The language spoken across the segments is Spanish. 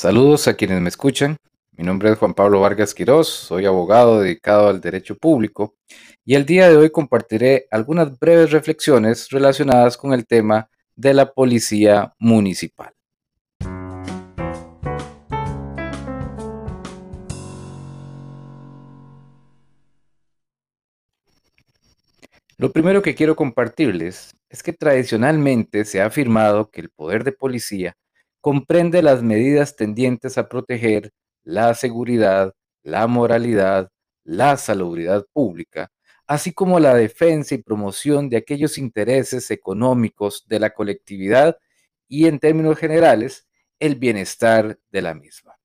Saludos a quienes me escuchan. Mi nombre es Juan Pablo Vargas Quirós, soy abogado dedicado al derecho público y el día de hoy compartiré algunas breves reflexiones relacionadas con el tema de la policía municipal. Lo primero que quiero compartirles es que tradicionalmente se ha afirmado que el poder de policía comprende las medidas tendientes a proteger la seguridad, la moralidad, la salubridad pública, así como la defensa y promoción de aquellos intereses económicos de la colectividad y, en términos generales, el bienestar de la misma.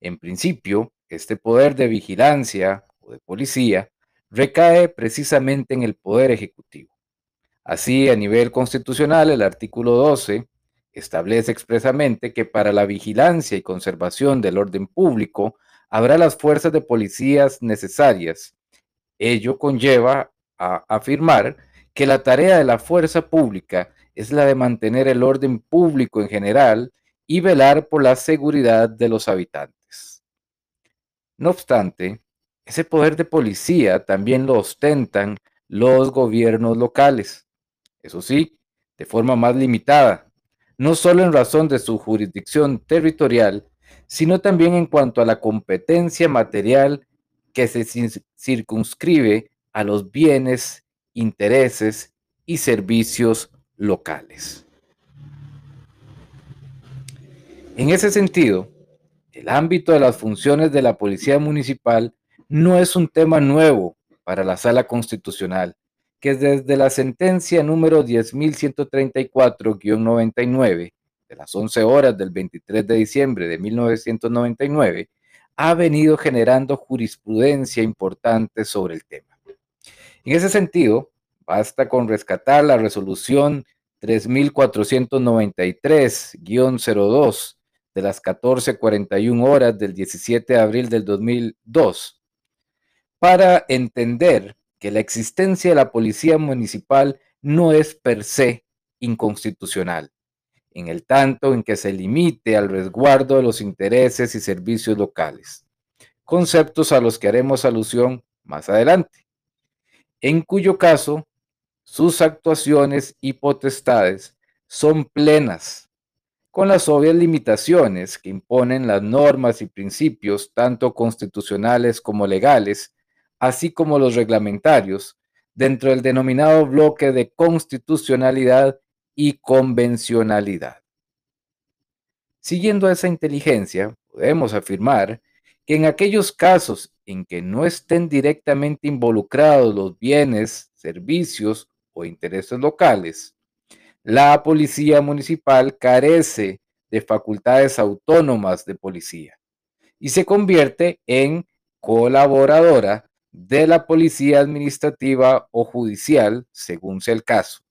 En principio, este poder de vigilancia o de policía recae precisamente en el poder ejecutivo. Así, a nivel constitucional, el artículo 12 establece expresamente que para la vigilancia y conservación del orden público habrá las fuerzas de policías necesarias. Ello conlleva a afirmar que la tarea de la fuerza pública es la de mantener el orden público en general y velar por la seguridad de los habitantes. No obstante, ese poder de policía también lo ostentan los gobiernos locales, eso sí, de forma más limitada, no solo en razón de su jurisdicción territorial, sino también en cuanto a la competencia material que se circunscribe a los bienes, intereses y servicios locales. En ese sentido, el ámbito de las funciones de la Policía Municipal no es un tema nuevo para la Sala Constitucional, que desde la sentencia número 10.134-99 de las 11 horas del 23 de diciembre de 1999 ha venido generando jurisprudencia importante sobre el tema. En ese sentido, basta con rescatar la resolución 3493-02 de las 14:41 horas del 17 de abril del 2002 para entender que la existencia de la policía municipal no es per se inconstitucional, en el tanto en que se limite al resguardo de los intereses y servicios locales, conceptos a los que haremos alusión más adelante, en cuyo caso sus actuaciones y potestades son plenas, con las obvias limitaciones que imponen las normas y principios tanto constitucionales como legales así como los reglamentarios, dentro del denominado bloque de constitucionalidad y convencionalidad. Siguiendo esa inteligencia, podemos afirmar que en aquellos casos en que no estén directamente involucrados los bienes, servicios o intereses locales, la policía municipal carece de facultades autónomas de policía y se convierte en colaboradora de la policía administrativa o judicial, según sea el caso,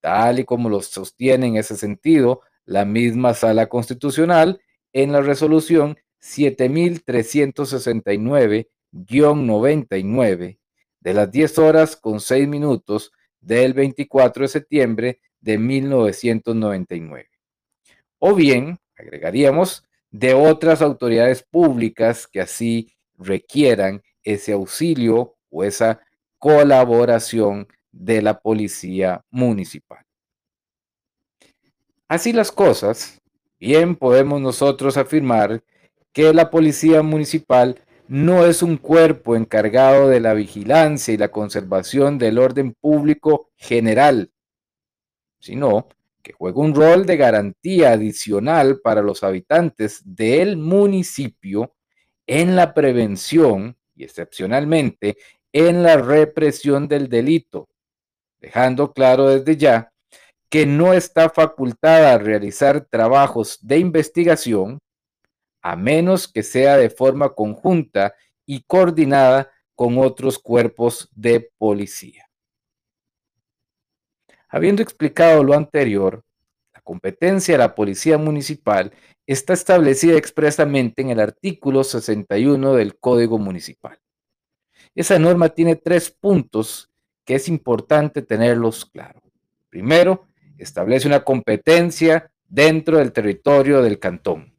tal y como lo sostiene en ese sentido la misma Sala Constitucional en la resolución 7369-99 de las 10 horas con 6 minutos del 24 de septiembre de 1999. O bien, agregaríamos, de otras autoridades públicas que así requieran ese auxilio o esa colaboración de la policía municipal. Así las cosas, bien podemos nosotros afirmar que la policía municipal no es un cuerpo encargado de la vigilancia y la conservación del orden público general, sino que juega un rol de garantía adicional para los habitantes del municipio en la prevención y excepcionalmente en la represión del delito, dejando claro desde ya que no está facultada a realizar trabajos de investigación a menos que sea de forma conjunta y coordinada con otros cuerpos de policía. Habiendo explicado lo anterior, competencia de la Policía Municipal está establecida expresamente en el artículo 61 del Código Municipal. Esa norma tiene tres puntos que es importante tenerlos claros. Primero, establece una competencia dentro del territorio del cantón.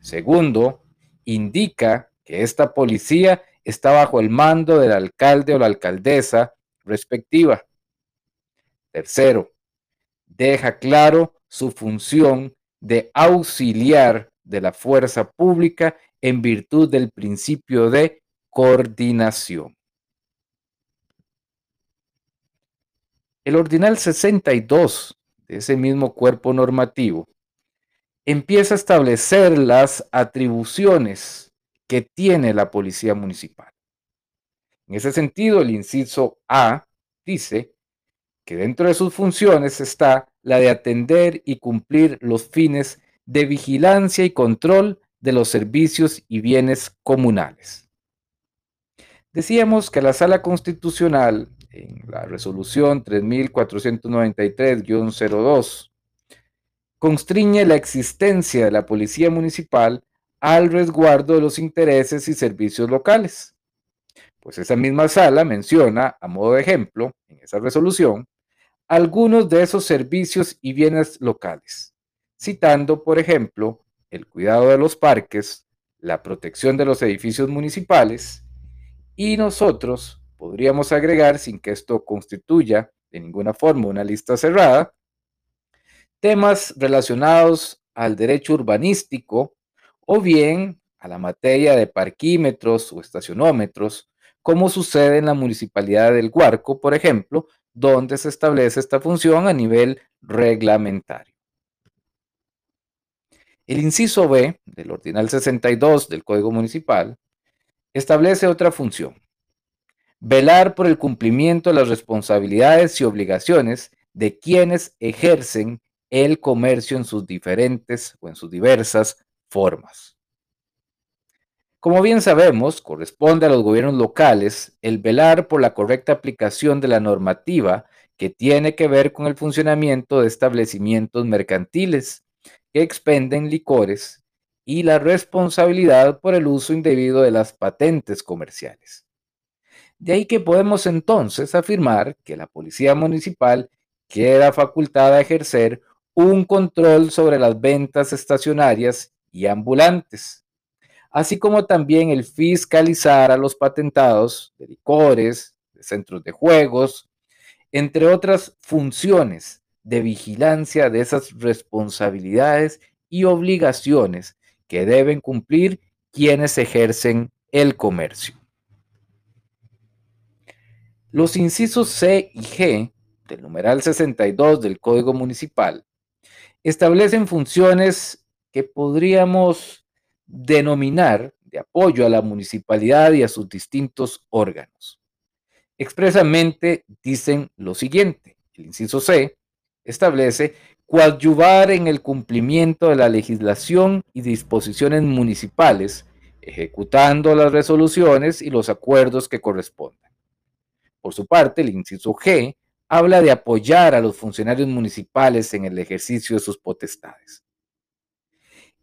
Segundo, indica que esta policía está bajo el mando del alcalde o la alcaldesa respectiva. Tercero, deja claro su función de auxiliar de la fuerza pública en virtud del principio de coordinación. El ordinal 62 de ese mismo cuerpo normativo empieza a establecer las atribuciones que tiene la policía municipal. En ese sentido, el inciso A dice que dentro de sus funciones está la de atender y cumplir los fines de vigilancia y control de los servicios y bienes comunales. Decíamos que la Sala Constitucional, en la resolución 3493-02, constriñe la existencia de la Policía Municipal al resguardo de los intereses y servicios locales. Pues esa misma sala menciona, a modo de ejemplo, en esa resolución, algunos de esos servicios y bienes locales, citando, por ejemplo, el cuidado de los parques, la protección de los edificios municipales, y nosotros podríamos agregar, sin que esto constituya de ninguna forma una lista cerrada, temas relacionados al derecho urbanístico o bien a la materia de parquímetros o estacionómetros, como sucede en la municipalidad del Guarco, por ejemplo, donde se establece esta función a nivel reglamentario. El inciso B del Ordinal 62 del Código Municipal establece otra función. Velar por el cumplimiento de las responsabilidades y obligaciones de quienes ejercen el comercio en sus diferentes o en sus diversas formas. Como bien sabemos, corresponde a los gobiernos locales el velar por la correcta aplicación de la normativa que tiene que ver con el funcionamiento de establecimientos mercantiles que expenden licores y la responsabilidad por el uso indebido de las patentes comerciales. De ahí que podemos entonces afirmar que la Policía Municipal queda facultada a ejercer un control sobre las ventas estacionarias y ambulantes, así como también el fiscalizar a los patentados de licores, de centros de juegos, entre otras funciones de vigilancia de esas responsabilidades y obligaciones que deben cumplir quienes ejercen el comercio. Los incisos C y G del numeral 62 del Código Municipal establecen funciones que podríamos denominar de apoyo a la municipalidad y a sus distintos órganos. Expresamente dicen lo siguiente, el inciso C establece coadyuvar en el cumplimiento de la legislación y disposiciones municipales, ejecutando las resoluciones y los acuerdos que correspondan. Por su parte, el inciso G habla de apoyar a los funcionarios municipales en el ejercicio de sus potestades.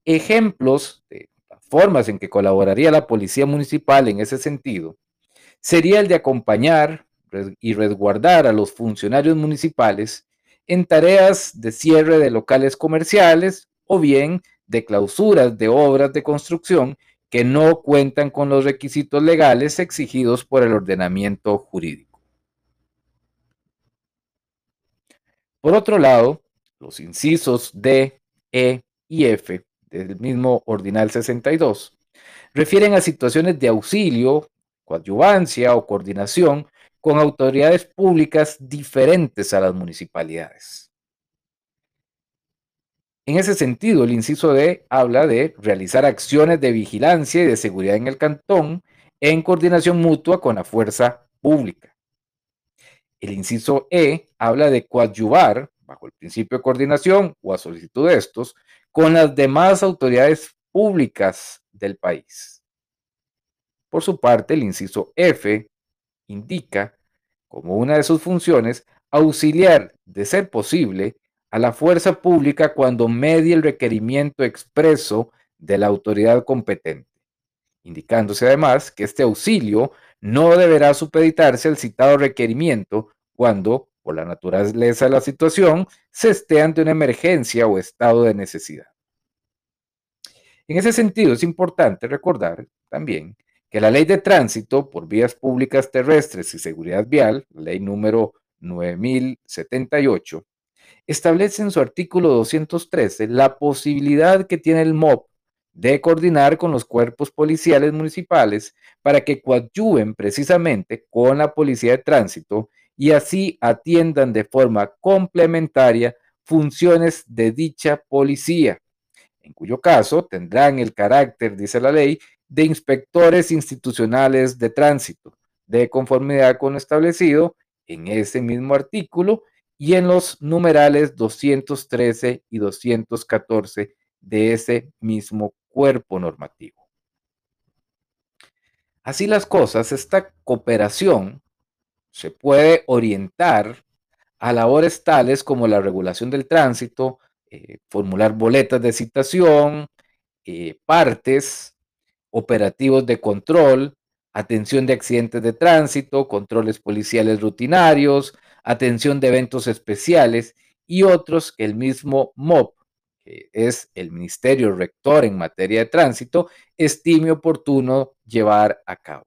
Ejemplos de formas en que colaboraría la policía municipal en ese sentido sería el de acompañar y resguardar a los funcionarios municipales en tareas de cierre de locales comerciales o bien de clausuras de obras de construcción que no cuentan con los requisitos legales exigidos por el ordenamiento jurídico. Por otro lado, los incisos D, E y F del mismo Ordinal 62 refieren a situaciones de auxilio, coadyuvancia o coordinación con autoridades públicas diferentes a las municipalidades. En ese sentido, el inciso D habla de realizar acciones de vigilancia y de seguridad en el cantón en coordinación mutua con la fuerza pública. El inciso E habla de coadyuvar, bajo el principio de coordinación o a solicitud de estos, con las demás autoridades públicas del país. Por su parte, el inciso F indica como una de sus funciones auxiliar, de ser posible, a la fuerza pública cuando medie el requerimiento expreso de la autoridad competente, indicándose además que este auxilio no deberá supeditarse al citado requerimiento cuando, por la naturaleza de la situación, se esté ante una emergencia o estado de necesidad. En ese sentido, es importante recordar también que la ley de tránsito por vías públicas terrestres y seguridad vial, ley número 9078, establece en su artículo 213 la posibilidad que tiene el MOP de coordinar con los cuerpos policiales municipales para que coadyuven precisamente con la policía de tránsito y así atiendan de forma complementaria funciones de dicha policía, en cuyo caso tendrán el carácter, dice la ley, de inspectores institucionales de tránsito, de conformidad con lo establecido en ese mismo artículo y en los numerales 213 y 214 de ese mismo cuerpo normativo. Así las cosas, esta cooperación se puede orientar a labores tales como la regulación del tránsito, eh, formular boletas de citación, eh, partes, operativos de control, atención de accidentes de tránsito, controles policiales rutinarios, atención de eventos especiales y otros que el mismo MOP, que es el Ministerio Rector en materia de tránsito, estime oportuno llevar a cabo.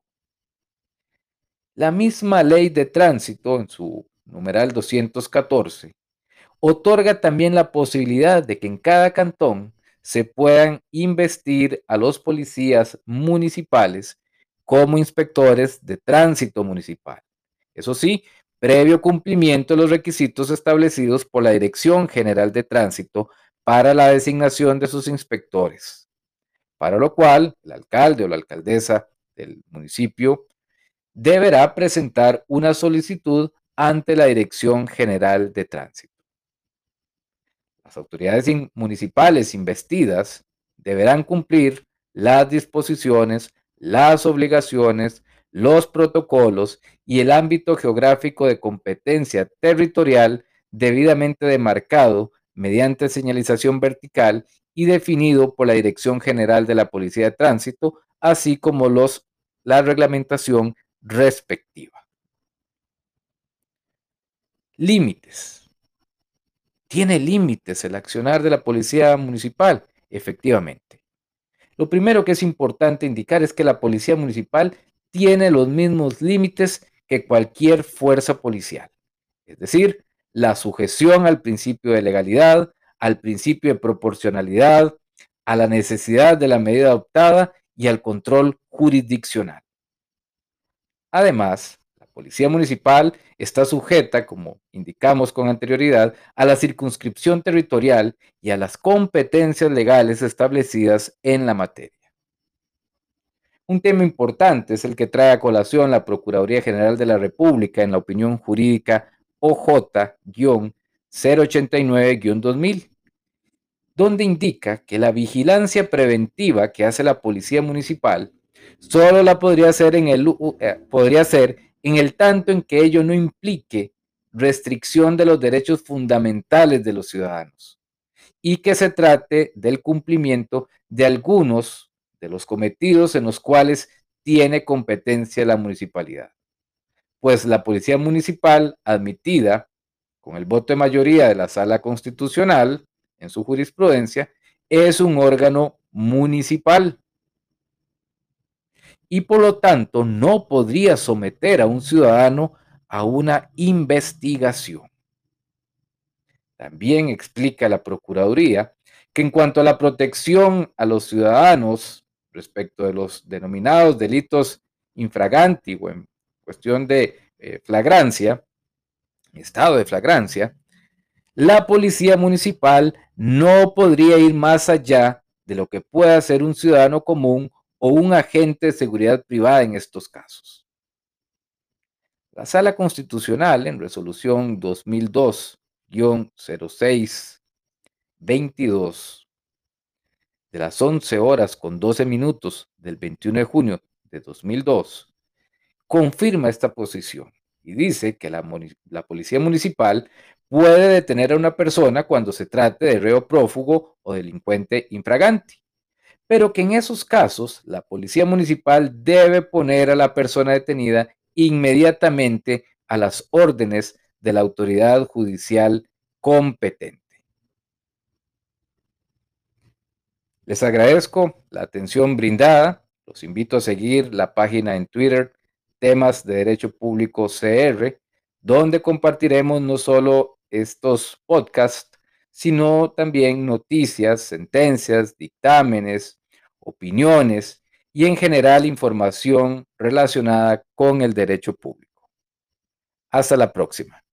La misma ley de tránsito, en su numeral 214, otorga también la posibilidad de que en cada cantón se puedan investir a los policías municipales como inspectores de tránsito municipal. Eso sí, previo cumplimiento de los requisitos establecidos por la Dirección General de Tránsito para la designación de sus inspectores, para lo cual el alcalde o la alcaldesa del municipio deberá presentar una solicitud ante la Dirección General de Tránsito. Las autoridades municipales investidas deberán cumplir las disposiciones, las obligaciones, los protocolos y el ámbito geográfico de competencia territorial debidamente demarcado mediante señalización vertical y definido por la Dirección General de la Policía de Tránsito, así como los, la reglamentación respectiva. Límites. ¿Tiene límites el accionar de la policía municipal? Efectivamente. Lo primero que es importante indicar es que la policía municipal tiene los mismos límites que cualquier fuerza policial. Es decir, la sujeción al principio de legalidad, al principio de proporcionalidad, a la necesidad de la medida adoptada y al control jurisdiccional. Además, la Policía Municipal está sujeta, como indicamos con anterioridad, a la circunscripción territorial y a las competencias legales establecidas en la materia. Un tema importante es el que trae a colación la Procuraduría General de la República en la opinión jurídica OJ-089-2000, donde indica que la vigilancia preventiva que hace la Policía Municipal Solo la podría hacer en el, eh, podría en el tanto en que ello no implique restricción de los derechos fundamentales de los ciudadanos y que se trate del cumplimiento de algunos de los cometidos en los cuales tiene competencia la municipalidad. Pues la policía municipal admitida con el voto de mayoría de la sala constitucional en su jurisprudencia es un órgano municipal y por lo tanto no podría someter a un ciudadano a una investigación. También explica la Procuraduría que en cuanto a la protección a los ciudadanos respecto de los denominados delitos infraganti o en cuestión de eh, flagrancia, estado de flagrancia, la policía municipal no podría ir más allá de lo que pueda hacer un ciudadano común o un agente de seguridad privada en estos casos. La Sala Constitucional, en resolución 2002-06-22, de las 11 horas con 12 minutos del 21 de junio de 2002, confirma esta posición y dice que la, la, policía municipal puede detener a una persona cuando se trate de reo prófugo o delincuente infragante pero que en esos casos la policía municipal debe poner a la persona detenida inmediatamente a las órdenes de la autoridad judicial competente. Les agradezco la atención brindada. Los invito a seguir la página en Twitter, temas de Derecho Público CR, donde compartiremos no solo estos podcasts, sino también noticias, sentencias, dictámenes, opiniones y en general información relacionada con el derecho público. Hasta la próxima.